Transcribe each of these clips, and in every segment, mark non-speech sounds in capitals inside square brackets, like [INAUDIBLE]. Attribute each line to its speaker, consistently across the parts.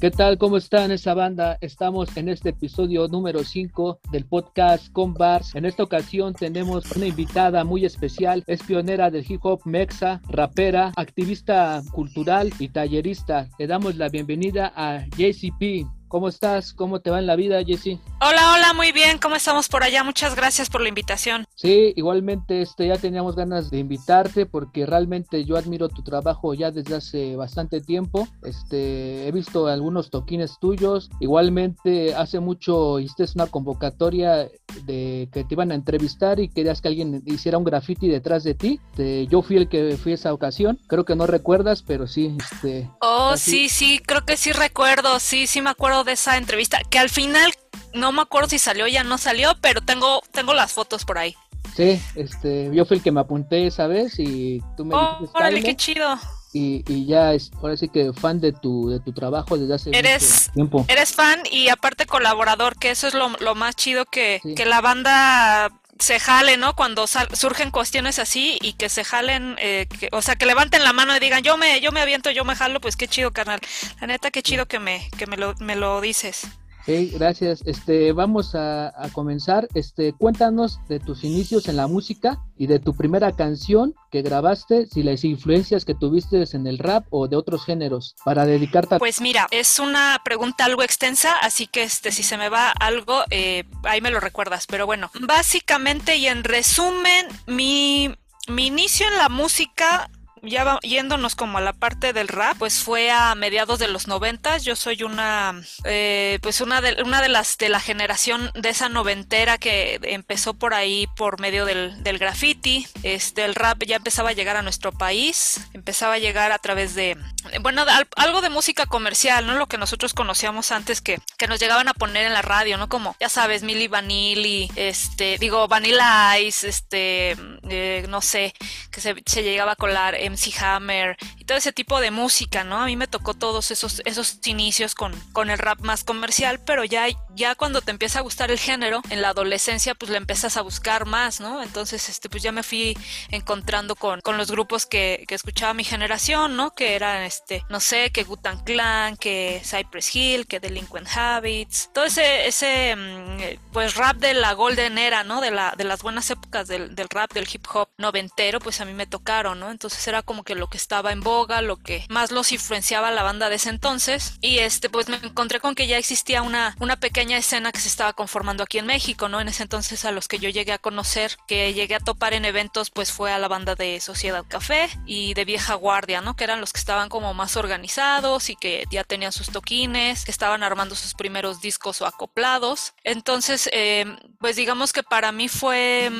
Speaker 1: ¿Qué tal? ¿Cómo están esa banda? Estamos en este episodio número 5 del podcast Con Bars. En esta ocasión tenemos una invitada muy especial. Es pionera del hip hop mexa, rapera, activista cultural y tallerista. Le damos la bienvenida a JCP. ¿Cómo estás? ¿Cómo te va en la vida, Jessy?
Speaker 2: Hola, hola, muy bien. ¿Cómo estamos por allá? Muchas gracias por la invitación.
Speaker 1: Sí, igualmente este, ya teníamos ganas de invitarte porque realmente yo admiro tu trabajo ya desde hace bastante tiempo. Este, he visto algunos toquines tuyos. Igualmente hace mucho hiciste una convocatoria de que te iban a entrevistar y querías que alguien hiciera un graffiti detrás de ti. Este, yo fui el que fui esa ocasión. Creo que no recuerdas, pero sí. Este,
Speaker 2: oh, sí, sí, creo que sí recuerdo. Sí, sí me acuerdo de esa entrevista, que al final no me acuerdo si salió o ya no salió, pero tengo, tengo las fotos por ahí.
Speaker 1: Sí, este, yo fui el que me apunté esa vez y tú me
Speaker 2: oh, dijiste, órale, qué chido.
Speaker 1: Y, y, ya es, ahora sí que fan de tu, de tu trabajo desde hace
Speaker 2: eres,
Speaker 1: tiempo.
Speaker 2: Eres fan y aparte colaborador, que eso es lo, lo más chido que, que la banda se jale, ¿no? Cuando surgen cuestiones así y que se jalen, eh, o sea, que levanten la mano y digan, yo me, yo me aviento, yo me jalo, pues qué chido, carnal. La neta, qué chido que me, que me lo, me lo dices.
Speaker 1: Sí, gracias. Este, vamos a, comenzar. Este, cuéntanos de tus inicios en la música y de tu primera canción que grabaste, si las influencias que tuviste en el rap o de otros géneros para dedicarte a...
Speaker 2: Pues mira, es una pregunta algo extensa, así que este, si se me va algo, eh, ahí me lo recuerdas. Pero bueno, básicamente y en resumen, mi, mi inicio en la música ya yéndonos como a la parte del rap, pues fue a mediados de los noventas. Yo soy una, eh, pues una de, una de las de la generación de esa noventera que empezó por ahí por medio del, del graffiti. Este, el rap ya empezaba a llegar a nuestro país, empezaba a llegar a través de, bueno, algo de música comercial, ¿no? Lo que nosotros conocíamos antes que, que nos llegaban a poner en la radio, ¿no? Como, ya sabes, Milli Vanilli, este, digo, Vanilla Ice, este, eh, no sé, que se, se llegaba a colar MC Hammer y todo ese tipo de música, ¿no? A mí me tocó todos esos, esos inicios con, con el rap más comercial, pero ya, ya cuando te empieza a gustar el género, en la adolescencia, pues le empiezas a buscar más, ¿no? Entonces, este, pues ya me fui encontrando con, con los grupos que, que escuchaba mi generación, ¿no? Que eran, este, no sé, que Gutan Clan, que Cypress Hill, que Delinquent Habits, todo ese, ese, mm, pues rap de la golden era, ¿no? De, la, de las buenas épocas del, del rap, del hip hop noventero, pues a mí me tocaron, ¿no? Entonces era como que lo que estaba en boga, lo que más los influenciaba la banda de ese entonces. Y este, pues me encontré con que ya existía una, una pequeña escena que se estaba conformando aquí en México, ¿no? En ese entonces a los que yo llegué a conocer, que llegué a topar en eventos, pues fue a la banda de Sociedad Café y de Vieja Guardia, ¿no? Que eran los que estaban como más organizados y que ya tenían sus toquines, que estaban armando sus primeros discos o acoplados. Entonces, eh, pues digamos que para mí fue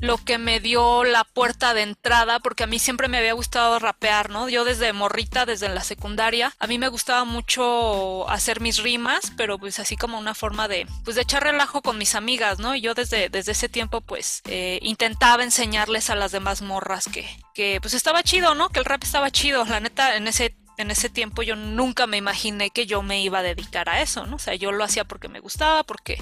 Speaker 2: lo que me dio la puerta de entrada, porque a mí siempre me había gustado rapear, ¿no? Yo desde morrita, desde la secundaria, a mí me gustaba mucho hacer mis rimas, pero pues así como una forma de, pues de echar relajo con mis amigas, ¿no? Y yo desde, desde ese tiempo, pues, eh, intentaba enseñarles a las demás morras que, que, pues estaba chido, ¿no? Que el rap estaba chido. La neta, en ese en ese tiempo yo nunca me imaginé que yo me iba a dedicar a eso, ¿no? O sea, yo lo hacía porque me gustaba, porque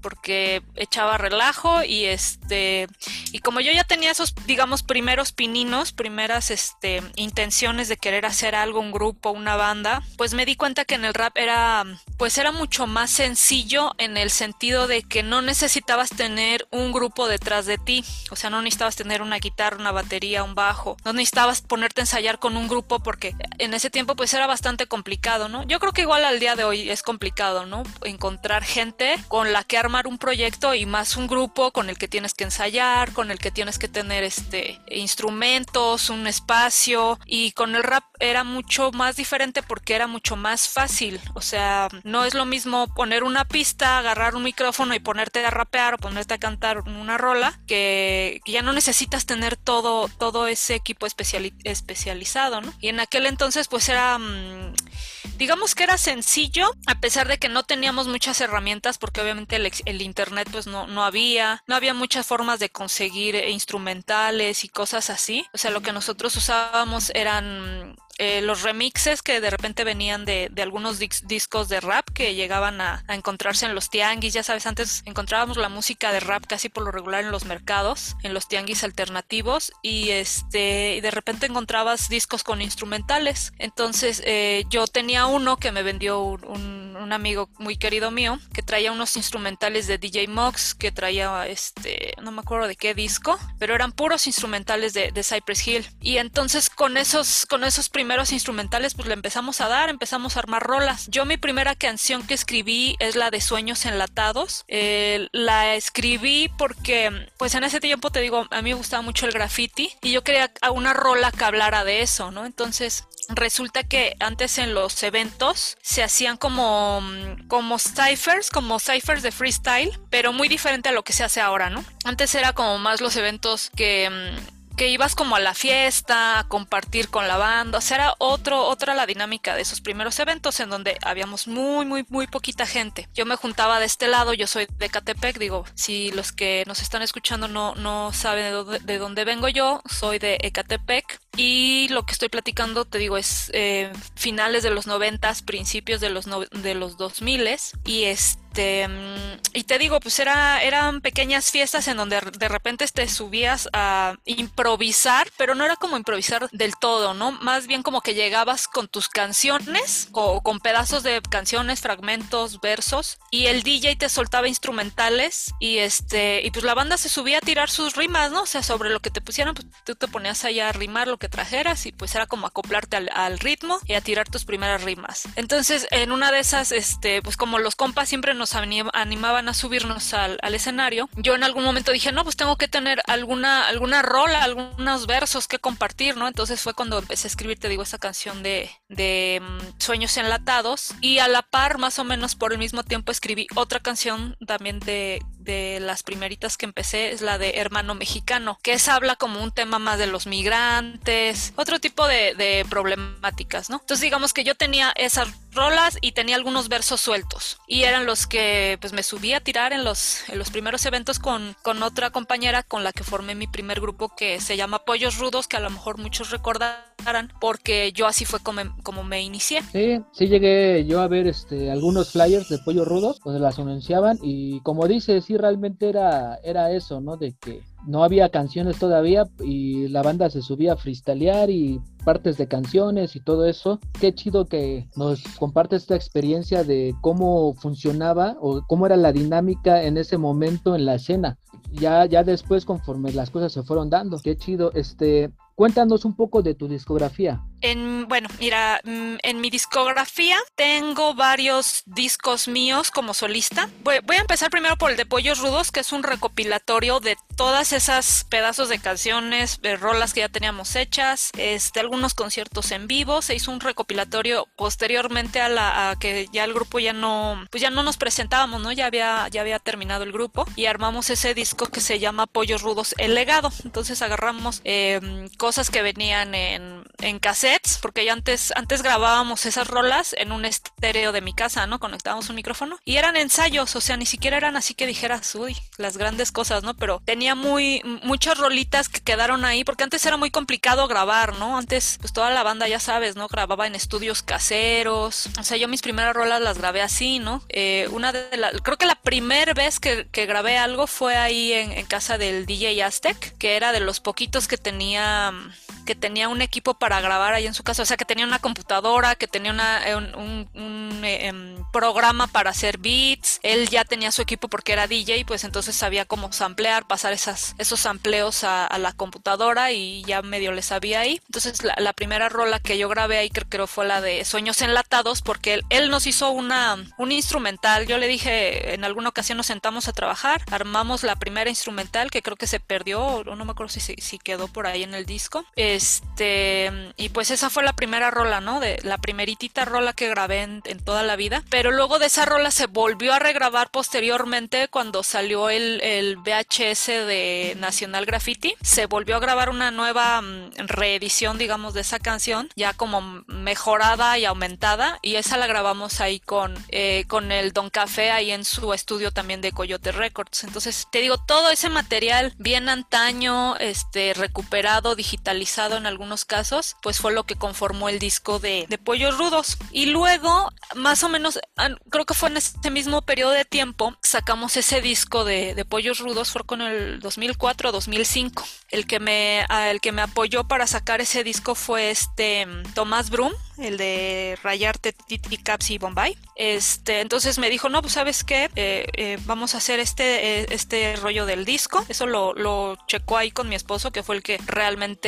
Speaker 2: porque echaba relajo y este y como yo ya tenía esos digamos primeros pininos, primeras este intenciones de querer hacer algo, un grupo, una banda, pues me di cuenta que en el rap era pues era mucho más sencillo en el sentido de que no necesitabas tener un grupo detrás de ti, o sea, no necesitabas tener una guitarra, una batería, un bajo, no necesitabas ponerte a ensayar con un grupo porque en ese tiempo pues era bastante complicado, ¿no? Yo creo que igual al día de hoy es complicado, ¿no? Encontrar gente con la que armar un proyecto y más un grupo con el que tienes que ensayar, con el que tienes que tener este instrumentos, un espacio y con el rap era mucho más diferente porque era mucho más fácil, o sea, no es lo mismo poner una pista, agarrar un micrófono y ponerte a rapear o ponerte a cantar una rola que, ya no necesitas tener todo todo ese equipo especializado, ¿no? Y en aquel entonces pues era mm, digamos que era sencillo, a pesar de que no teníamos muchas herramientas, porque obviamente el, internet pues no, no había, no había muchas formas de conseguir instrumentales y cosas así. O sea, lo que nosotros usábamos eran eh, los remixes que de repente venían de, algunos discos de rap que llegaban a, encontrarse en los tianguis. Ya sabes, antes encontrábamos la música de rap casi por lo regular en los mercados, en los tianguis alternativos y este y de repente encontrabas discos con instrumentales. Entonces eh, yo tenía uno que me vendió un, un, amigo muy querido mío que traía unos instrumentales de DJ Mox que traía este no me acuerdo de qué disco, pero eran puros instrumentales de, de Cypress Hill. Y entonces con esos con esos primeros instrumentales pues le empezamos a dar, empezamos a armar rolas. Yo mi primera canción que escribí es la de Sueños Enlatados. Eh, la escribí porque pues en ese tiempo te digo, a mí me gustaba mucho el graffiti y yo quería una rola que hablara de eso, ¿no? Entonces resulta que antes en los eventos se hacían como, como ciphers, como ciphers de freestyle, pero muy diferente a lo que se hace ahora, ¿no? Antes era como más los eventos que que ibas como a la fiesta, a compartir con la banda, o sea, era otro, otra la dinámica de esos primeros eventos en donde habíamos muy, muy, muy poquita gente. Yo me juntaba de este lado, yo soy de Catepec, digo, si los que nos están escuchando no, no saben de dónde, de dónde vengo yo, soy de Ecatepec y lo que estoy platicando, te digo, es eh, finales de los noventas, principios de los, de los dos miles y este este, mm, y te digo, pues era, eran pequeñas fiestas en donde de repente te subías a improvisar, pero no era como improvisar del todo, ¿no? Más bien como que llegabas con tus canciones o con pedazos de canciones, fragmentos, versos, y el DJ te soltaba instrumentales y este, y pues la banda se subía a tirar sus rimas, ¿no? O sea, sobre lo que te pusieran, pues tú te ponías allá a rimar lo que trajeras y pues era como acoplarte al, ritmo y a tirar tus primeras rimas. Entonces, en una de esas, este, pues como los compas siempre nos animaban a subirnos al, escenario, yo en algún momento dije, no, pues tengo que tener alguna, alguna rola, algunos versos que compartir, ¿no? Entonces fue cuando empecé a escribir, te digo, esa canción de, de mm, Sueños Enlatados y a la par, más o menos por el mismo tiempo, escribí otra canción también de, de las primeritas que empecé es la de Hermano Mexicano, que es habla como un tema más de los migrantes, otro tipo de, problemáticas, ¿no? Entonces digamos que yo tenía esas rolas y tenía algunos versos sueltos y eran los que pues me subí a tirar en los, en los primeros eventos con, con otra compañera con la que formé mi primer grupo que se llama Pollos Rudos, que a lo mejor muchos recordarán porque yo así fue como, como me inicié.
Speaker 1: Sí, sí llegué yo a ver este, algunos flyers de Pollos Rudos donde las anunciaban y como dice, sí realmente era, era eso, ¿no? De que no había canciones todavía y la banda se subía a freestylear y partes de canciones y todo eso. Qué chido que nos comparte esta experiencia de cómo funcionaba o cómo era la dinámica en ese momento en la escena. Ya, ya después, conforme las cosas se fueron dando. Qué chido. Este, Cuéntanos un poco de tu discografía.
Speaker 2: En, bueno, mira, mm, en mi discografía tengo varios discos míos como solista. Voy, a empezar primero por el de Pollos Rudos, que es un recopilatorio de todas esas pedazos de canciones, de rolas que ya teníamos hechas, este, algunos conciertos en vivo. Se hizo un recopilatorio posteriormente a la que ya el grupo ya no, pues ya no nos presentábamos, ¿no? Ya había, ya había terminado el grupo y armamos ese disco que se llama Pollos Rudos, El Legado. Entonces agarramos eh, cosas que venían en, en cassettes, porque ya antes, antes grabábamos esas rolas en un estéreo de mi casa, ¿no? Conectábamos un micrófono y eran ensayos, o sea, ni siquiera eran así que dijeras, uy, las grandes cosas, ¿no? Pero tenía muy, muchas rolitas que quedaron ahí, porque antes era muy complicado grabar, ¿no? Antes, pues toda la banda, ya sabes, ¿no? Grababa en estudios caseros, o sea, yo mis primeras rolas las grabé así, ¿no? Eh, una de las, creo que la primera vez que, grabé algo fue ahí en casa del DJ Aztec, que era de los poquitos que tenía que tenía un equipo para grabar ahí en su casa, o sea, que tenía una computadora, que tenía eh, un, eh, em, programa para hacer beats, él ya tenía su equipo porque era DJ, pues entonces sabía cómo samplear, pasar esos sampleos a, la computadora y ya medio le sabía ahí. Entonces la, primera rola que yo grabé ahí creo, que fue la de Sueños Enlatados porque él, él nos hizo una, un instrumental, yo le dije, en alguna ocasión nos sentamos a trabajar, armamos la primera instrumental que creo que se perdió, o no me acuerdo si, si quedó por ahí en el disco este, y pues esa fue la primera rola, ¿no? De la primeritita rola que grabé en, toda la vida. Pero luego de esa rola se volvió a regrabar posteriormente cuando salió el, el VHS de Nacional Graffiti. Se volvió a grabar una nueva mm, reedición, digamos, de esa canción, ya como mejorada y aumentada. Y esa la grabamos ahí con, eh, con el Don Café ahí en su estudio también de Coyote Records. Entonces, te digo, todo ese material bien antaño, este, recuperado, digital mezclado en algunos casos, pues fue lo que conformó el disco de, Pollos Rudos. Y luego, más o menos, creo que fue en ese mismo periodo de tiempo, sacamos ese disco de, Pollos Rudos, fue con el 2004 2005. El que, me, el que me apoyó para sacar ese disco fue este Tomás Brum, el de Rayarte, Titi Caps y Bombay. Este, entonces me dijo, no, pues sabes qué, eh, eh, vamos a hacer este, eh, este rollo del disco. Eso lo, lo checó ahí con mi esposo, que fue el que realmente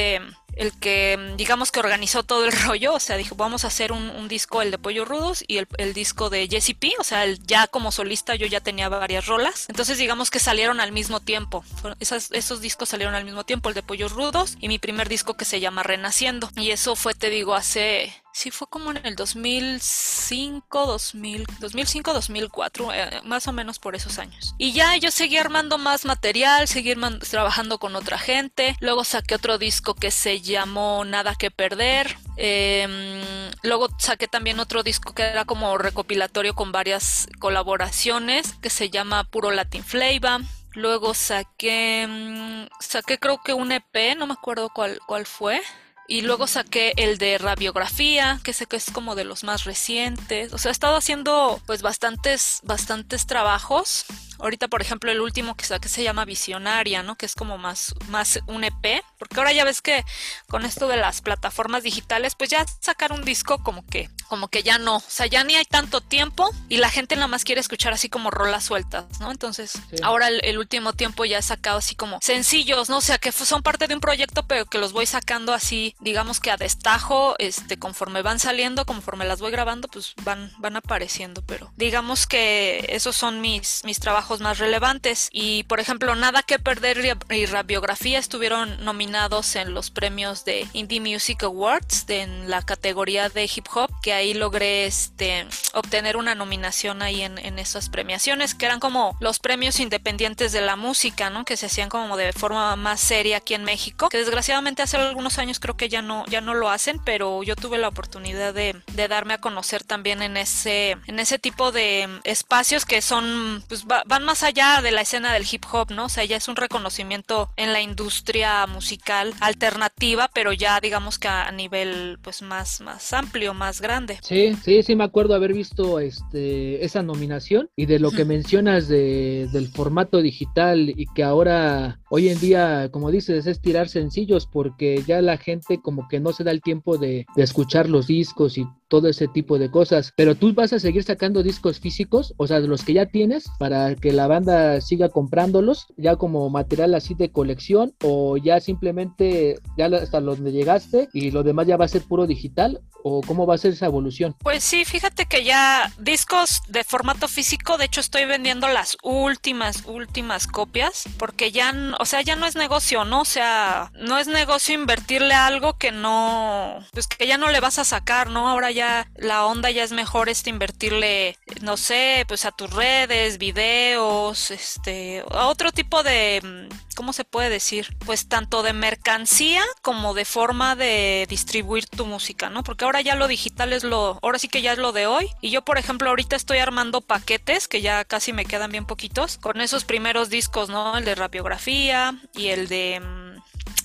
Speaker 2: el que digamos que organizó todo el [LAUGHS] rollo, o sea, dijo, vamos a hacer un, disco, el de Pollo Rudos y el, disco de Jesse P, o sea, ya como solista yo ya tenía varias rolas, entonces digamos que salieron al mismo tiempo, esos discos salieron al mismo tiempo, el de Pollos Rudos y mi primer disco que se llama Renaciendo, y eso fue, te digo, hace Sí, fue como en el 2005, 2000, 2005, 2004, más o menos por esos años. Y ya yo seguí armando más material, seguí trabajando con otra gente. Luego saqué otro disco que se llamó Nada que Perder. Em, luego saqué también otro disco que era como recopilatorio con varias colaboraciones que se llama Puro Latin Flavor. Luego saqué, mm, saqué creo que un EP, no me acuerdo cuál, cuál fue. Y luego saqué el de radiografía, que sé que es como de los más recientes. O sea, he estado haciendo pues bastantes, bastantes trabajos Ahorita, por ejemplo, el último que saqué se llama Visionaria, ¿no? Que es como más, más un EP. Porque ahora ya ves que con esto de las plataformas digitales, pues ya sacar un disco como que, como que ya no. O sea, ya ni hay tanto tiempo y la gente nada más quiere escuchar así como rolas sueltas, ¿no? Entonces, ahora el, último tiempo ya he sacado así como sencillos, ¿no? O sea, que son parte de un proyecto, pero que los voy sacando así, digamos que a destajo, este, conforme van saliendo, conforme las voy grabando, pues van, van apareciendo. Pero digamos que esos son mis, mis trabajos más relevantes. Y por ejemplo, Nada que Perder y Radiografía estuvieron nominados en los premios de Indie Music Awards en la categoría de hip hop, que ahí logré este, obtener una nominación ahí en, en esas premiaciones, que eran como los premios independientes de la música, ¿no? Que se hacían como de forma más seria aquí en México, que desgraciadamente hace algunos años creo que ya no, ya no lo hacen, pero yo tuve la oportunidad de, de darme a conocer también en ese, en ese tipo de espacios que son, pues van más allá de la escena del hip hop, ¿no? O sea, ya es un reconocimiento en la industria musical alternativa, pero ya digamos que a nivel pues más, más amplio, más grande.
Speaker 1: Sí, sí, sí me acuerdo haber visto este esa nominación y de lo que mencionas de, del formato digital y que ahora hoy en día, como dices, es tirar sencillos porque ya la gente como que no se da el tiempo de, de escuchar los discos y todo ese tipo de cosas. Pero tú vas a seguir sacando discos físicos, o sea, de los que ya tienes, para que la banda siga comprándolos, ya como material así de colección, o ya simplemente ya hasta donde llegaste y lo demás ya va a ser puro digital, o cómo va a ser esa evolución.
Speaker 2: Pues sí, fíjate que ya discos de formato físico, de hecho estoy vendiendo las últimas, últimas copias, porque ya, o sea, ya no es negocio, ¿no? O sea, no es negocio invertirle algo que no, pues que ya no le vas a sacar, ¿no? Ahora ya la onda ya es mejor este invertirle, no sé, pues a tus redes, videos, este, a otro tipo de, ¿cómo se puede decir? Pues tanto de mercancía como de forma de distribuir tu música, ¿no? Porque ahora ya lo digital es lo, ahora sí que ya es lo de hoy. Y yo, por ejemplo, ahorita estoy armando paquetes que ya casi me quedan bien poquitos con esos primeros discos, ¿no? El de radiografía y el de mm,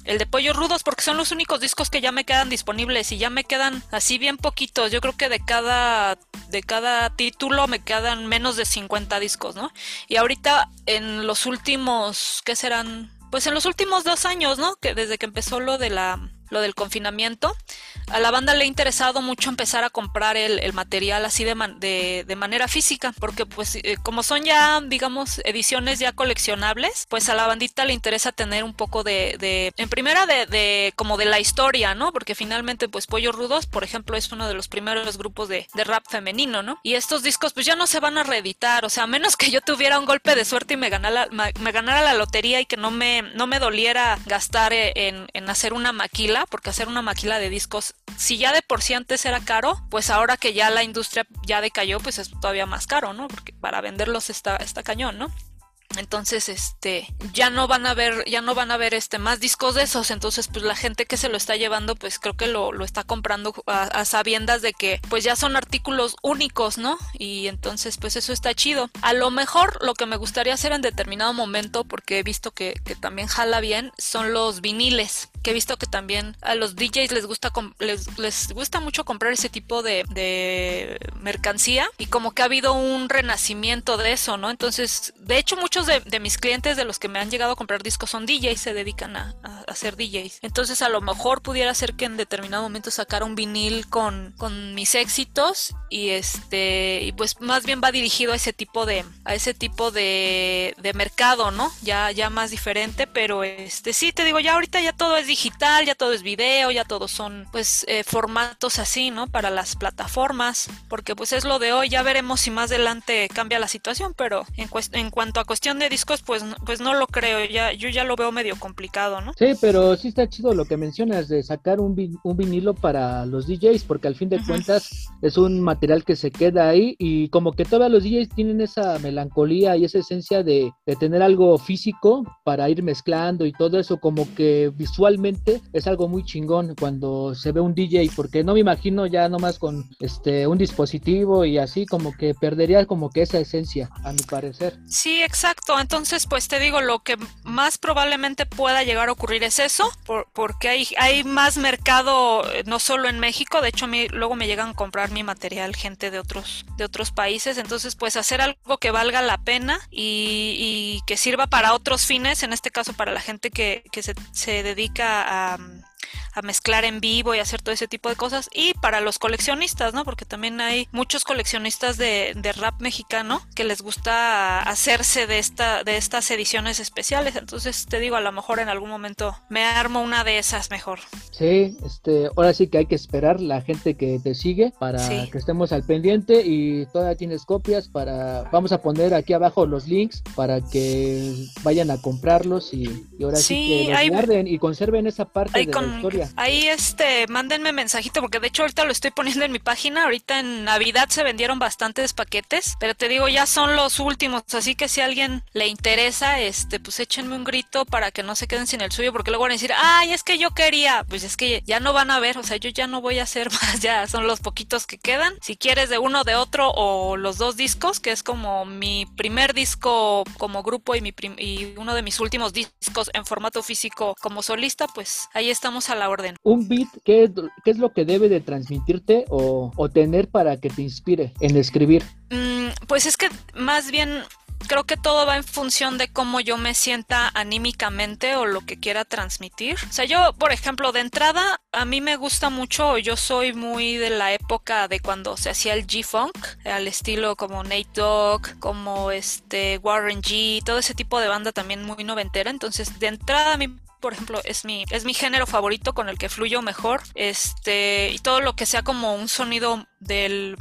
Speaker 2: el de Pollos Rudos porque son los únicos discos que ya me quedan disponibles y ya me quedan así bien poquitos. Yo creo que de cada de cada título me quedan menos de 50 discos, ¿no? Y ahorita en los últimos, ¿qué serán? Pues en los últimos dos años, ¿no? Que desde que empezó lo de la lo del confinamiento, a la banda le ha interesado mucho empezar a comprar el, material así de, de, manera física, porque pues eh, como son ya, digamos, ediciones ya coleccionables, pues a la bandita le interesa tener un poco de, en primera de, como de la historia, ¿no? Porque finalmente pues Pollo Rudos, por ejemplo, es uno de los primeros grupos de, rap femenino, ¿no? Y estos discos pues ya no se van a reeditar, o sea, a menos que yo tuviera un golpe de suerte y me ganara, me ganara la lotería y que no me, no me doliera gastar eh, en, en hacer una maquila, porque hacer una maquila de discos, si ya de por sí antes era caro, pues ahora que ya la industria ya decayó, pues es todavía más caro, ¿no? Porque para venderlos está, está cañón, ¿no? Entonces, este, ya no van a ver, ya no van a ver este más discos de esos. Entonces, pues la gente que se lo está llevando, pues creo que lo, lo está comprando a, sabiendas de que, pues ya son artículos únicos, ¿no? Y entonces, pues eso está chido. A lo mejor lo que me gustaría hacer en determinado momento, porque he visto que, que también jala bien, son los viniles. Que he visto que también a los DJs les gusta les, les gusta mucho comprar ese tipo de, mercancía y como que ha habido un renacimiento de eso, ¿no? Entonces, de hecho, muchos de, mis clientes de los que me han llegado a comprar discos son DJs, se dedican a, a, ser DJs. Entonces, a lo mejor pudiera ser que en determinado momento sacara un vinil con, con mis éxitos y este, pues más bien va dirigido a ese tipo de, a ese tipo de, de mercado, ¿no? Ya, ya más diferente, pero este, sí, te digo, ya ahorita ya todo es digital, ya todo es video, ya todos son pues eh, formatos así, ¿no? Para las plataformas, porque pues es lo de hoy, ya veremos si más adelante cambia la situación, pero en, en cuanto a cuestión de discos, pues, pues no lo creo, ya, yo ya lo veo medio complicado, ¿no?
Speaker 1: Sí, pero sí está chido lo que mencionas de sacar un, un vinilo para los DJs, porque al fin de cuentas es un material que se queda ahí y como que todavía los DJs tienen esa melancolía y esa esencia de, de tener algo físico para ir mezclando y todo eso, como que visualmente es algo muy chingón cuando se ve un DJ, porque no me imagino ya nomás con este un dispositivo y así como que perdería como que esa esencia, a mi parecer.
Speaker 2: Sí, exacto. Entonces, pues te digo, lo que más probablemente pueda llegar a ocurrir es eso, por, porque hay, hay más mercado, eh, no solo en México, de hecho a luego me llegan a comprar mi material gente de otros, de otros países, entonces pues hacer algo que valga la pena y, y que sirva para otros fines, en este caso para la gente que, que se, se dedica a a mezclar en vivo y hacer todo ese tipo de cosas. Y para los coleccionistas, ¿no? Porque también hay muchos coleccionistas de, de rap mexicano que les gusta hacerse de, esta, de estas ediciones especiales. Entonces te digo, a lo mejor en algún momento me armo una de esas mejor.
Speaker 1: Sí, este, ahora sí que hay que esperar la gente que te sigue para que estemos al pendiente y todavía tienes copias para, vamos a poner aquí abajo los links para que vayan a comprarlos y, ahora sí, que los guarden y conserven esa parte de la historia.
Speaker 2: Ahí este, mándenme mensajito porque de hecho ahorita lo estoy poniendo en mi página. Ahorita en Navidad se vendieron bastantes paquetes, pero te digo, ya son los últimos, así que si a alguien le interesa, este, pues échenme un grito para que no se queden sin el suyo porque luego van a decir, "Ay, es que yo quería." Pues es que ya no van a ver, o sea, yo ya no voy a hacer [LAUGHS] más, ya son los poquitos que quedan. Si quieres de uno de otro o los dos discos, que es como mi primer disco como grupo y mi y uno de mis últimos discos en formato físico como solista, pues ahí estamos a la orden.
Speaker 1: Un beat, ¿qué es, qué es lo que debe de transmitirte o, o, tener para que te inspire en escribir?
Speaker 2: Mm, pues es que más bien creo que todo va en función de cómo yo me sienta anímicamente o lo que quiera transmitir. O sea, yo, por ejemplo, de entrada, a mí me gusta mucho, yo soy muy de la época de cuando se hacía el G-Funk, al estilo como Nate Dogg, como este Warren G, todo ese tipo de banda también muy noventera. Entonces, de entrada, a mí por ejemplo, es mi, es mi género favorito con el que fluyo mejor. Este, y todo lo que sea como un sonido del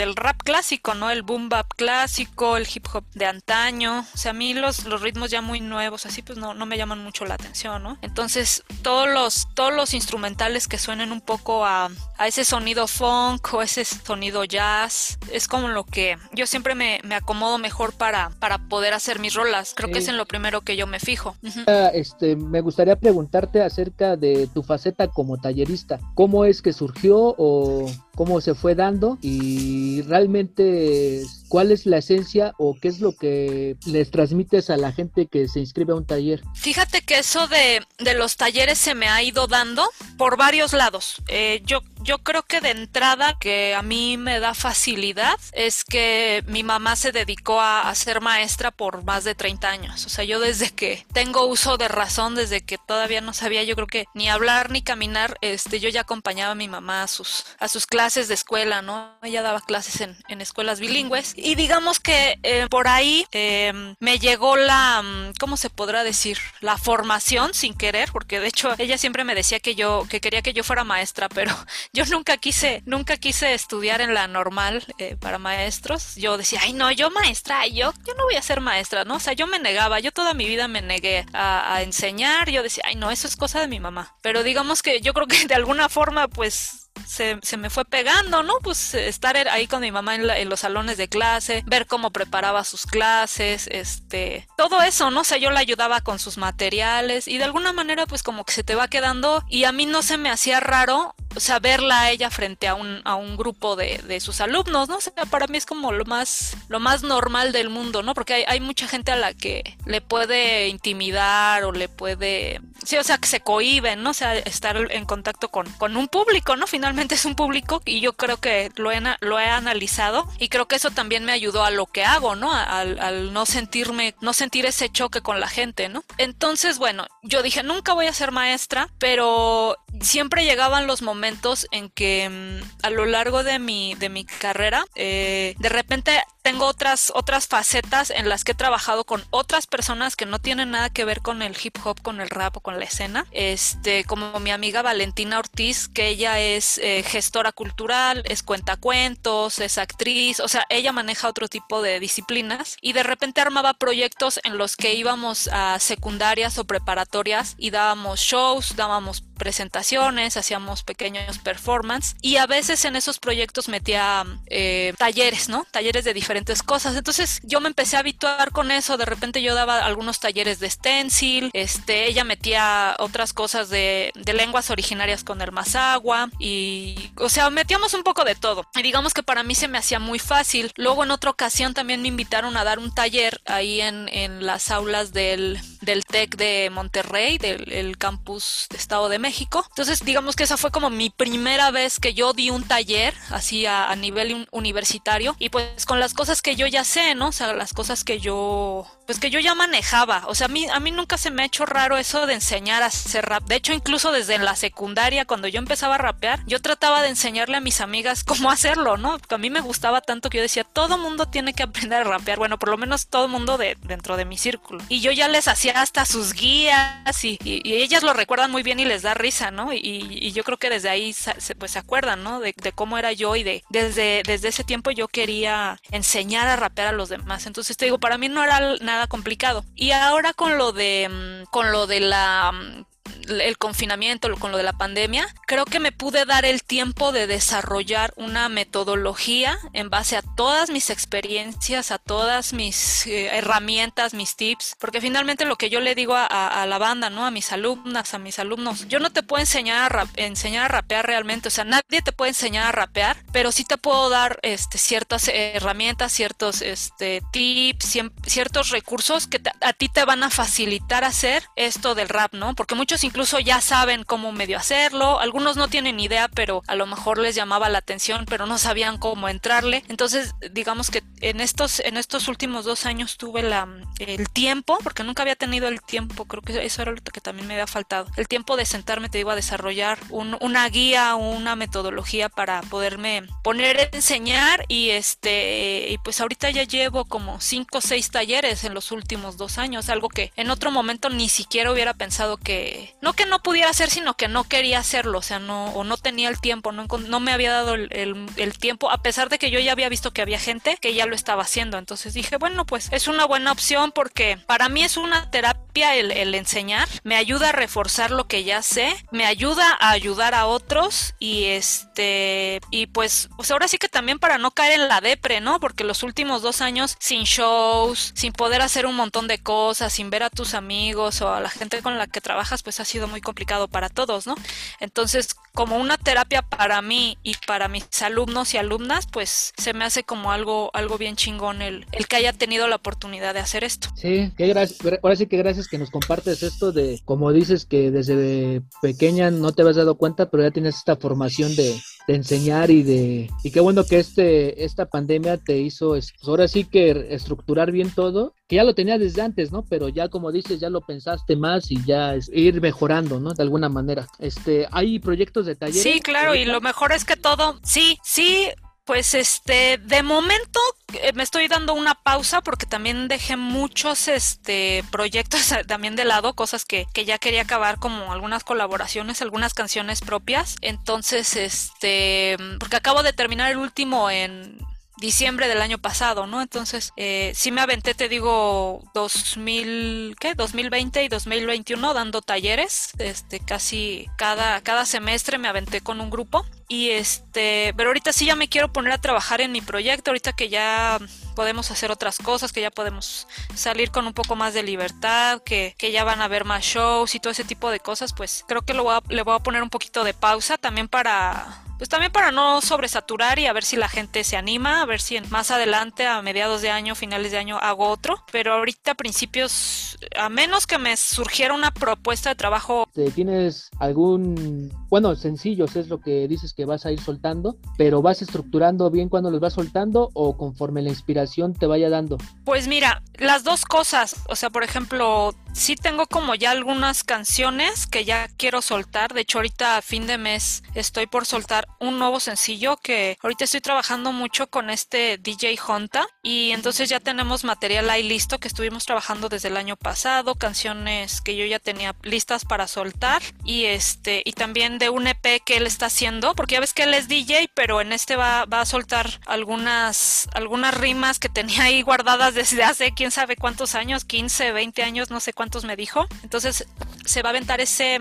Speaker 2: del rap clásico, ¿no? El boom bap clásico, el hip hop de antaño. O sea, a mí los, los ritmos ya muy nuevos, así pues no, no me llaman mucho la atención, ¿no? Entonces, todos los, todos los instrumentales que suenen un poco a, a ese sonido funk o ese sonido jazz, es como lo que yo siempre me, me acomodo mejor para, para poder hacer mis rolas. Creo sí. que es en lo primero que yo me fijo. Uh
Speaker 1: -huh. este, me gustaría preguntarte acerca de tu faceta como tallerista. ¿Cómo es que surgió o cómo se fue dando y realmente cuál es la esencia o qué es lo que les transmites a la gente que se inscribe a un taller.
Speaker 2: Fíjate que eso de, de los talleres se me ha ido dando por varios lados. Eh, yo, yo creo que de entrada que a mí me da facilidad es que mi mamá se dedicó a, ser maestra por más de 30 años. O sea, yo desde que tengo uso de razón, desde que todavía no sabía, yo creo que ni hablar ni caminar, este, yo ya acompañaba a mi mamá a sus, a sus clases de escuela, ¿no? Ella daba clases en, en escuelas bilingües y digamos que eh, por ahí eh, me llegó la, mm, ¿cómo se podrá decir? La formación sin querer, porque de hecho ella siempre me decía que yo, que quería que yo fuera maestra, pero yo nunca quise, nunca quise estudiar en la normal eh, para maestros. Yo decía, ay no, yo maestra, yo, yo no voy a ser maestra, ¿no? O sea, yo me negaba, yo toda mi vida me negué a, a enseñar, yo decía, ay no, eso es cosa de mi mamá. Pero digamos que yo creo que de alguna forma, pues se, se, me fue pegando, ¿no? Pues estar ahí con mi mamá en, la, en, los salones de clase, ver cómo preparaba sus clases, este, todo eso, ¿no? O sea, yo la ayudaba con sus materiales y de alguna manera pues como que se te va quedando y a mí no se me hacía raro o sea, verla a ella frente a un, a un grupo de, de sus alumnos, ¿no? O sea, para mí es como lo más, lo más normal del mundo, ¿no? Porque hay, hay mucha gente a la que le puede intimidar o le puede, sí, o sea, que se cohiben, ¿no? O sea, estar en contacto con, con un público, ¿no? Finalmente es un público y yo creo que lo he, lo he analizado y creo que eso también me ayudó a lo que hago, ¿no? Al, al no sentirme, no sentir ese choque con la gente, ¿no? Entonces, bueno, yo dije, nunca voy a ser maestra, pero siempre llegaban los momentos en que mm, a lo largo de mi, de mi carrera, eh, de repente tengo otras, otras facetas en las que he trabajado con otras personas que no tienen nada que ver con el hip hop, con el rap o con la escena. Este, como mi amiga Valentina Ortiz, que ella es eh, gestora cultural, es cuentacuentos, es actriz, o sea, ella maneja otro tipo de disciplinas y de repente armaba proyectos en los que íbamos a secundarias o preparatorias y dábamos shows, dábamos presentaciones, hacíamos pequeños performance y a veces en esos proyectos metía eh, talleres, ¿no? Talleres de diferentes cosas. Entonces yo me empecé a habituar con eso. De repente yo daba algunos talleres de stencil, este, ella metía otras cosas de, de lenguas originarias con el Mazagua y, o sea, metíamos un poco de todo. Y digamos que para mí se me hacía muy fácil. Luego en otra ocasión también me invitaron a dar un taller ahí en, en las aulas del, del TEC de Monterrey, del campus de Estado de México. Entonces, digamos que esa fue como mi primera vez que yo di un taller así a, nivel universitario y pues con las cosas que yo ya sé, ¿no? O sea, las cosas que yo, pues que yo ya manejaba. O sea, a mí, nunca se me ha hecho raro eso de enseñar a hacer rap. De hecho, incluso desde la secundaria, cuando yo empezaba a rapear, yo trataba de enseñarle a mis amigas cómo [LAUGHS] hacerlo, ¿no? A mí me gustaba tanto que yo decía, todo mundo tiene que aprender a rapear. Bueno, por lo menos todo mundo de, dentro de mi círculo. Y yo ya les hacía hasta sus guías y, y ellas lo recuerdan muy bien y les da risa, ¿no? Y, yo creo que desde ahí se, pues se acuerdan, ¿no? De, cómo era yo y de desde, desde ese tiempo yo quería enseñar a rapear a los demás. Entonces te digo, para mí no era nada complicado. Y ahora con lo de, mm, con lo de la mm, el confinamiento, con lo de la pandemia, creo que me pude dar el tiempo de desarrollar una metodología en base a todas mis experiencias, a todas mis eh, herramientas, mis tips, porque finalmente lo que yo le digo a, la banda, ¿no? A mis alumnas, a mis alumnos, yo no te puedo enseñar a, enseñar a rapear realmente, o sea, nadie te puede enseñar a rapear, pero sí te puedo dar este, ciertas herramientas, ciertos este, tips, ciertos recursos que a ti te van a facilitar hacer esto del rap, ¿no? Porque muchos incluso ya saben cómo medio hacerlo, algunos no tienen idea, pero a lo mejor les llamaba la atención, pero no sabían cómo entrarle. Entonces, digamos que en estos, en estos últimos dos años tuve la, el tiempo, porque nunca había tenido el tiempo, creo que eso era lo que también me había faltado, el tiempo de sentarme, te digo, a desarrollar una guía, una metodología para poderme poner a enseñar y este, y pues ahorita ya llevo como cinco o seis talleres en los últimos dos años, algo que en otro momento ni siquiera hubiera pensado que, no que no pudiera hacer, sino que no quería hacerlo, o sea, no, o no tenía el tiempo, no, no me había dado el, tiempo, a pesar de que yo ya había visto que había gente que ya lo estaba haciendo. Entonces dije, bueno, pues es una buena opción porque para mí es una terapia el, el enseñar, me ayuda a reforzar lo que ya sé, me ayuda a ayudar a otros y este, y pues, pues ahora sí que también para no caer en la depre, ¿no? Porque los últimos dos años sin shows, sin poder hacer un montón de cosas, sin ver a tus amigos o a la gente con la que trabajas, pues ha sido muy complicado para todos, ¿no? Entonces, como una terapia para mí y para mis alumnos y alumnas, pues se me hace como algo, algo bien chingón el, el que haya tenido la oportunidad de hacer esto.
Speaker 1: Sí, qué gracias, ahora sí que gracias que nos compartes esto de, como dices, que desde pequeña no te habías dado cuenta, pero ya tienes esta formación de, de enseñar y de y qué bueno que este esta pandemia te hizo pues ahora sí que estructurar bien todo que ya lo tenía desde antes no pero ya como dices ya lo pensaste más y ya es, ir mejorando no de alguna manera. Este hay proyectos de talleres
Speaker 2: sí claro y lo mejor es que todo sí sí pues este, de momento eh, me estoy dando una pausa porque también dejé muchos este proyectos [LAUGHS] también de lado, cosas que, que ya quería acabar como algunas colaboraciones, algunas canciones propias. Entonces, este, porque acabo de terminar el último en diciembre del año pasado, ¿no? Entonces, eh, sí me aventé, te digo, 2000, ¿qué? 2020 y 2021 dando talleres, este, casi cada, cada semestre me aventé con un grupo y este, pero ahorita sí ya me quiero poner a trabajar en mi proyecto, ahorita que ya podemos hacer otras cosas, que ya podemos salir con un poco más de libertad, que, que ya van a haber más shows y todo ese tipo de cosas, pues creo que lo le voy a poner un poquito de pausa también para pues también para no sobresaturar y a ver si la gente se anima, a ver si más adelante, a mediados de año, finales de año, hago otro. Pero ahorita a principios, a menos que me surgiera una propuesta de trabajo.
Speaker 1: ¿Tienes algún, bueno, sencillos es lo que dices que vas a ir soltando, pero vas estructurando bien cuando los vas soltando o conforme la inspiración te vaya dando?
Speaker 2: Pues mira, las dos cosas, o sea, por ejemplo, sí tengo como ya algunas canciones que ya quiero soltar. De hecho, ahorita a fin de mes estoy por soltar un nuevo sencillo que ahorita estoy trabajando mucho con este DJ Honta y entonces ya tenemos material ahí listo que estuvimos trabajando desde el año pasado, canciones que yo ya tenía listas para soltar y este y también de un EP que él está haciendo, porque ya ves que él es DJ, pero en este va, va a soltar algunas algunas rimas que tenía ahí guardadas desde hace quién sabe cuántos años, 15, 20 años, no sé cuántos me dijo. Entonces se va a aventar ese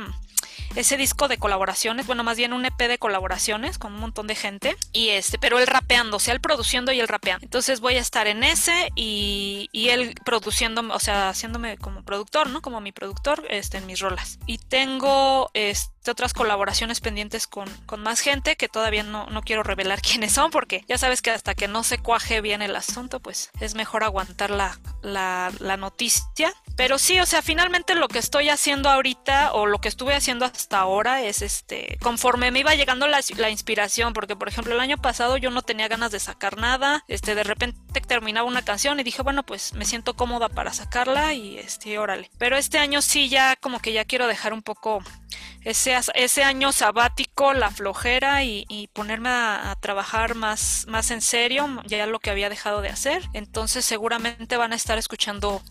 Speaker 2: ese disco de colaboraciones, bueno, más bien un EP de colaboraciones con un montón de gente y este, pero él rapeando, o sea, él produciendo y él rapeando. Entonces voy a estar en ese y, y él produciendo, o sea, haciéndome como productor, ¿no? Como mi productor, este, en mis rolas. Y tengo, este, otras colaboraciones pendientes con, con más gente que todavía no, no quiero revelar [LAUGHS] quiénes son porque ya sabes que hasta que no se cuaje bien el asunto, pues es mejor aguantar la, la, la noticia. Pero sí, o sea, finalmente lo que estoy haciendo ahorita o lo que estuve haciendo hasta ahora es este, conforme me iba llegando la, la, inspiración, porque por ejemplo el año pasado yo no tenía ganas de sacar nada, este, de repente terminaba una canción y dije, bueno, pues me siento cómoda para sacarla y este, órale. Pero este año sí ya como que ya quiero dejar un poco ese, ese año sabático, la flojera y, ponerme a, a, trabajar más, más en serio, ya lo que había dejado de hacer. Entonces seguramente van a estar escuchando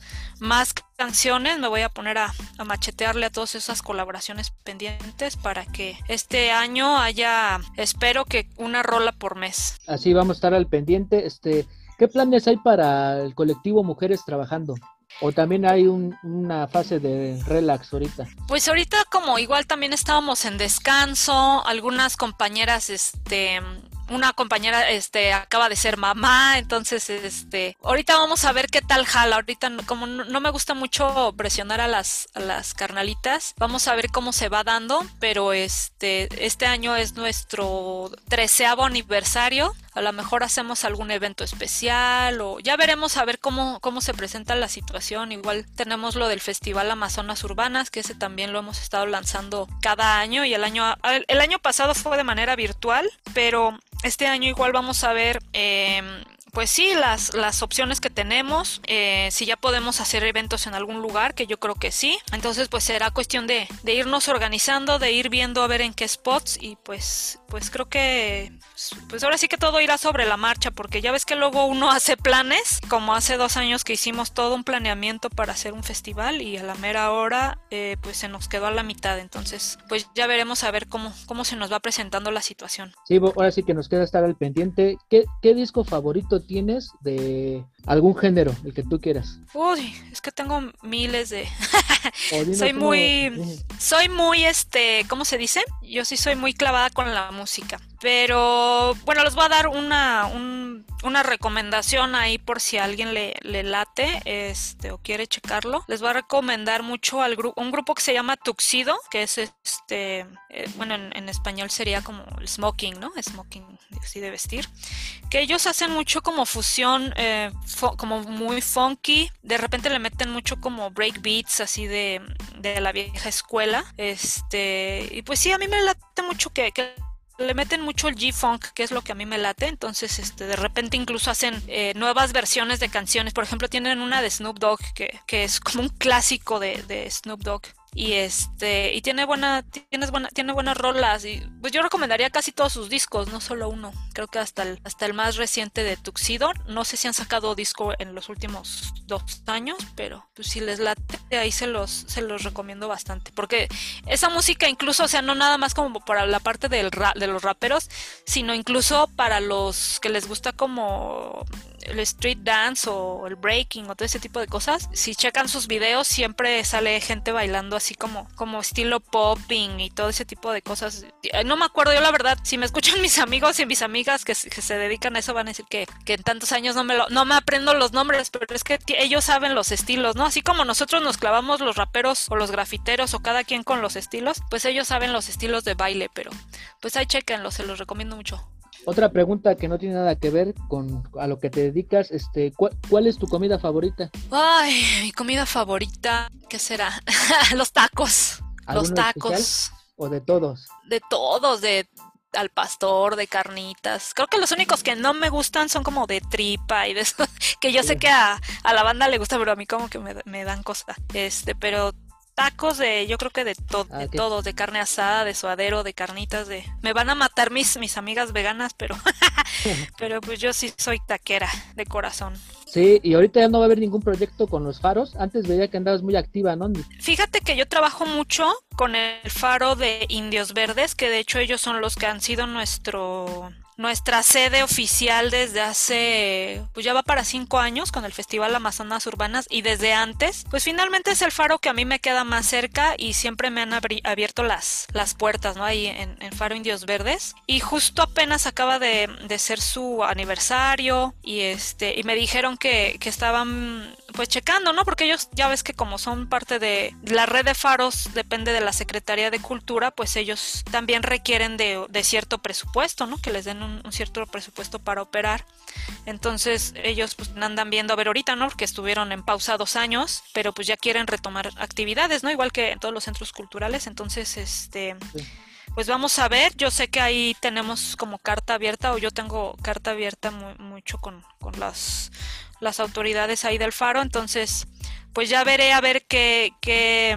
Speaker 2: más canciones, me voy a poner a, a, machetearle a todas esas colaboraciones pendientes para que este año haya, espero que una rola por mes.
Speaker 1: Así vamos a estar al pendiente. Este, ¿Qué planes hay para el colectivo Mujeres Trabajando? ¿O también hay un, una fase de relax ahorita?
Speaker 2: Pues ahorita como igual también estábamos en descanso, algunas compañeras este una compañera este acaba de ser mamá, entonces este ahorita vamos a ver qué tal jala. Ahorita como no, no me gusta mucho presionar a las a las carnalitas, vamos a ver cómo se va dando, pero este este año es nuestro treceavo aniversario. A lo mejor hacemos algún evento especial o ya veremos a ver cómo, cómo se presenta la situación. Igual tenemos lo del Festival Amazonas Urbanas, que ese también lo hemos estado lanzando cada año y el año, el año pasado fue de manera virtual, pero este año igual vamos a ver eh, pues sí, las, las opciones que tenemos, eh, si ya podemos hacer eventos en algún lugar, que yo creo que sí. Entonces, pues será cuestión de, de, irnos organizando, de ir viendo a ver en qué spots y pues, pues creo que, pues ahora sí que todo irá sobre la marcha, porque ya ves que luego uno [LAUGHS] hace planes, como hace dos años que hicimos todo un planeamiento para hacer un festival y a la mera hora, eh, pues se nos quedó a la mitad. Entonces, pues ya veremos a ver cómo, cómo se nos va presentando la situación.
Speaker 1: Sí, ahora sí que nos queda estar al pendiente. ¿Qué, qué disco favorito tienes de algún género, el que tú quieras?
Speaker 2: Uy, es que tengo miles de... [LAUGHS] soy muy... Soy muy, este, ¿cómo se dice? Yo sí soy muy clavada con la música. Pero bueno, les voy a dar una, un, una recomendación ahí por si alguien le, late este, o quiere checarlo. Les voy a recomendar mucho al grupo, un grupo que se llama Tuxido, que es este, eh, bueno, en, español sería como smoking, ¿no? Smoking, así de vestir. Que ellos hacen mucho como fusión, eh, como muy funky. De repente le meten mucho como break beats así de, de la vieja escuela. Este, y pues sí, a mí me late mucho que le meten mucho el G-Funk, que es lo que a mí me late. Entonces, este, de repente incluso hacen eh, nuevas versiones de canciones. Por ejemplo, tienen una de Snoop Dogg, que, que es como un clásico de, de, Snoop Dogg, y este y tiene buena tienes buena tiene buenas rolas y pues yo recomendaría casi todos sus discos no solo uno. Creo que hasta el hasta el más reciente de Tuxedo no sé si han sacado disco en los últimos dos años pero pues si les late ahí se los se los recomiendo bastante. Porque esa música incluso o sea no nada más como para la parte del de los raperos sino incluso para los que les gusta como el street dance o el breaking o todo ese tipo de cosas, si checan sus videos siempre sale gente bailando así como, como estilo popping y todo ese tipo de cosas. Eh, no me acuerdo, yo la verdad, si me escuchan [LAUGHS] mis amigos y mis amigas que, se dedican a eso van a decir que, que en tantos años no me, no me aprendo los nombres, pero es que ellos saben los estilos, ¿no? Así como nosotros nos clavamos los raperos o los grafiteros o cada quien con los estilos, pues ellos saben los estilos de baile, pero pues ahí chequenlo, se los recomiendo mucho.
Speaker 1: Otra pregunta que no tiene nada que ver con a lo que te dedicas, este, ¿cuál, es tu comida favorita?
Speaker 2: Ay, mi comida favorita, ¿qué será? [LAUGHS] Los tacos. Los tacos.
Speaker 1: ¿O de todos?
Speaker 2: De todos, de al pastor, de carnitas. Creo que los únicos que no me gustan son como de tripa y de eso, [LAUGHS] que yo sé que a, a, la banda le gusta, pero a mí como que me, me dan cosa. Este, pero tacos de, yo creo que de, todo ah, de todo, de carne asada, de suadero, de carnitas, de... Me van a matar mis, mis amigas veganas, pero, [LAUGHS] pero pues yo sí soy taquera de corazón.
Speaker 1: Sí, y ahorita ya no va a haber ningún proyecto con los faros. Antes veía que andabas muy activa, ¿no?
Speaker 2: Fíjate que yo trabajo mucho con el faro de Indios Verdes, que de hecho ellos son los que han sido nuestro nuestra sede oficial desde hace, pues ya va para cinco años con el Festival Amazonas Urbanas y desde antes, pues finalmente es el faro que a mí me queda más cerca y siempre me han abierto las, las puertas, ¿no? Ahí en, Faro Indios Verdes. Y justo apenas acaba de, de, ser su aniversario y este, y me dijeron que, que estaban pues checando, ¿no? Porque ellos ya ves que como son parte de la red de faros, depende de la Secretaría de Cultura, pues ellos también requieren de, de cierto presupuesto, ¿no? Que les den un, cierto presupuesto para operar. Entonces ellos pues andan viendo a ver ahorita, ¿no? Porque estuvieron en pausa dos años, pero pues ya quieren retomar actividades, ¿no? Igual que en todos los centros culturales. Entonces, este... Pues vamos a ver, yo sé que ahí tenemos como carta abierta o yo tengo carta abierta mucho con, con las las autoridades ahí del faro, entonces pues ya veré a ver qué, qué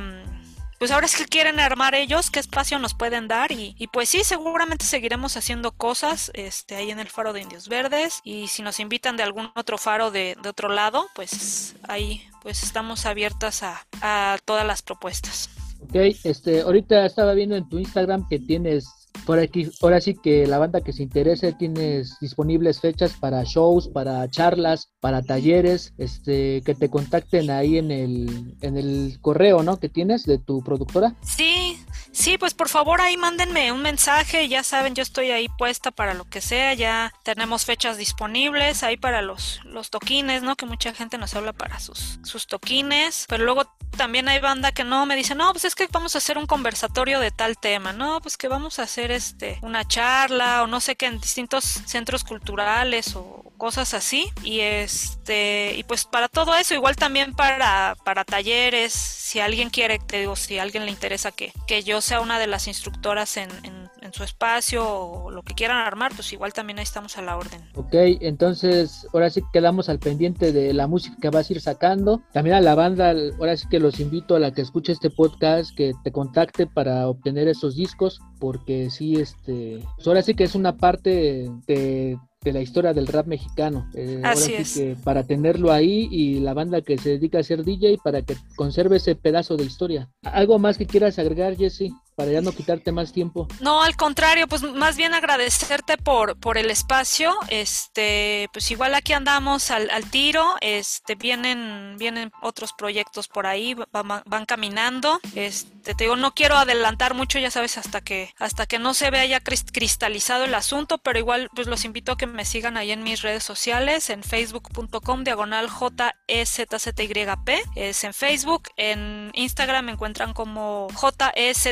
Speaker 2: pues ahora es que quieren armar ellos, qué espacio nos pueden dar y, y, pues sí, seguramente seguiremos haciendo cosas este, ahí en el faro de Indios Verdes y si nos invitan de algún otro faro de, de otro lado, pues ahí pues estamos abiertas a, a todas las propuestas.
Speaker 1: Ok, este, ahorita estaba viendo en tu Instagram que tienes por aquí, ahora sí que la banda que se interese tienes disponibles fechas para shows, para charlas, para talleres, este, que te contacten ahí en el, en el correo, ¿no? Que tienes de tu productora.
Speaker 2: Sí, sí, pues por favor ahí mándenme un mensaje, ya saben, yo estoy ahí puesta para lo que sea, ya tenemos fechas disponibles ahí para los, los toquines, ¿no? Que mucha gente nos habla para sus, sus toquines, pero luego también hay banda que no me dice, no, pues es que vamos a hacer un conversatorio de tal tema, no, pues que vamos a hacer este una charla o no sé qué en distintos centros culturales o cosas así y este y pues para todo eso igual también para para talleres si alguien quiere te digo si alguien le interesa que, que yo sea una de las instructoras en, en, su espacio o lo que quieran armar pues igual también ahí estamos a la orden.
Speaker 1: Ok entonces ahora sí quedamos al pendiente de la música que vas a ir sacando. También a la banda ahora sí que los invito a la que escuche este podcast que te contacte para obtener esos discos porque sí este pues ahora sí que es una parte de de la historia del rap mexicano.
Speaker 2: Eh, Así es.
Speaker 1: que para tenerlo ahí y la banda que se dedica a ser DJ para que conserve ese pedazo de historia. ¿Algo más que quieras agregar, Jesse? para ya no quitarte más tiempo.
Speaker 2: No, al contrario, pues más bien agradecerte por, por el espacio. Este, pues igual aquí andamos al, al tiro, este, vienen, vienen otros proyectos por ahí, van, van, caminando. Este, te digo, no quiero adelantar mucho, ya sabes, hasta que, hasta que no se vea ya cristalizado el asunto, pero igual pues los invito a que me sigan ahí en mis redes sociales, en facebook.com diagonal JEZZYP, es en Facebook, en Instagram me encuentran como JEZZ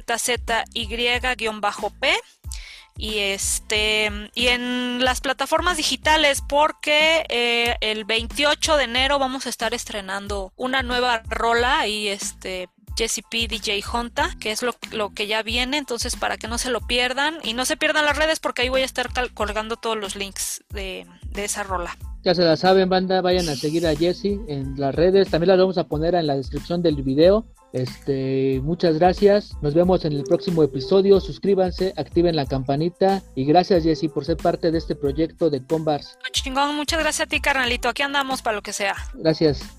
Speaker 2: y-p y este y en las plataformas digitales porque eh, el 28 de enero vamos a estar estrenando una nueva rola y este Jesse P, DJ Honta, que es lo, lo, que ya viene, entonces para que no se lo pierdan y no se pierdan las redes porque ahí voy a estar colgando todos los links de, de esa rola.
Speaker 1: Ya se la saben, banda, vayan a seguir a Jesse en las redes, también las vamos a poner en la descripción del video Este, muchas gracias. Nos vemos en el próximo episodio. Suscríbanse, activen la campanita y gracias Jessy por ser parte de este proyecto de Combars.
Speaker 2: Chingón, muchas gracias a ti, carnalito. Aquí andamos para lo que sea.
Speaker 1: Gracias.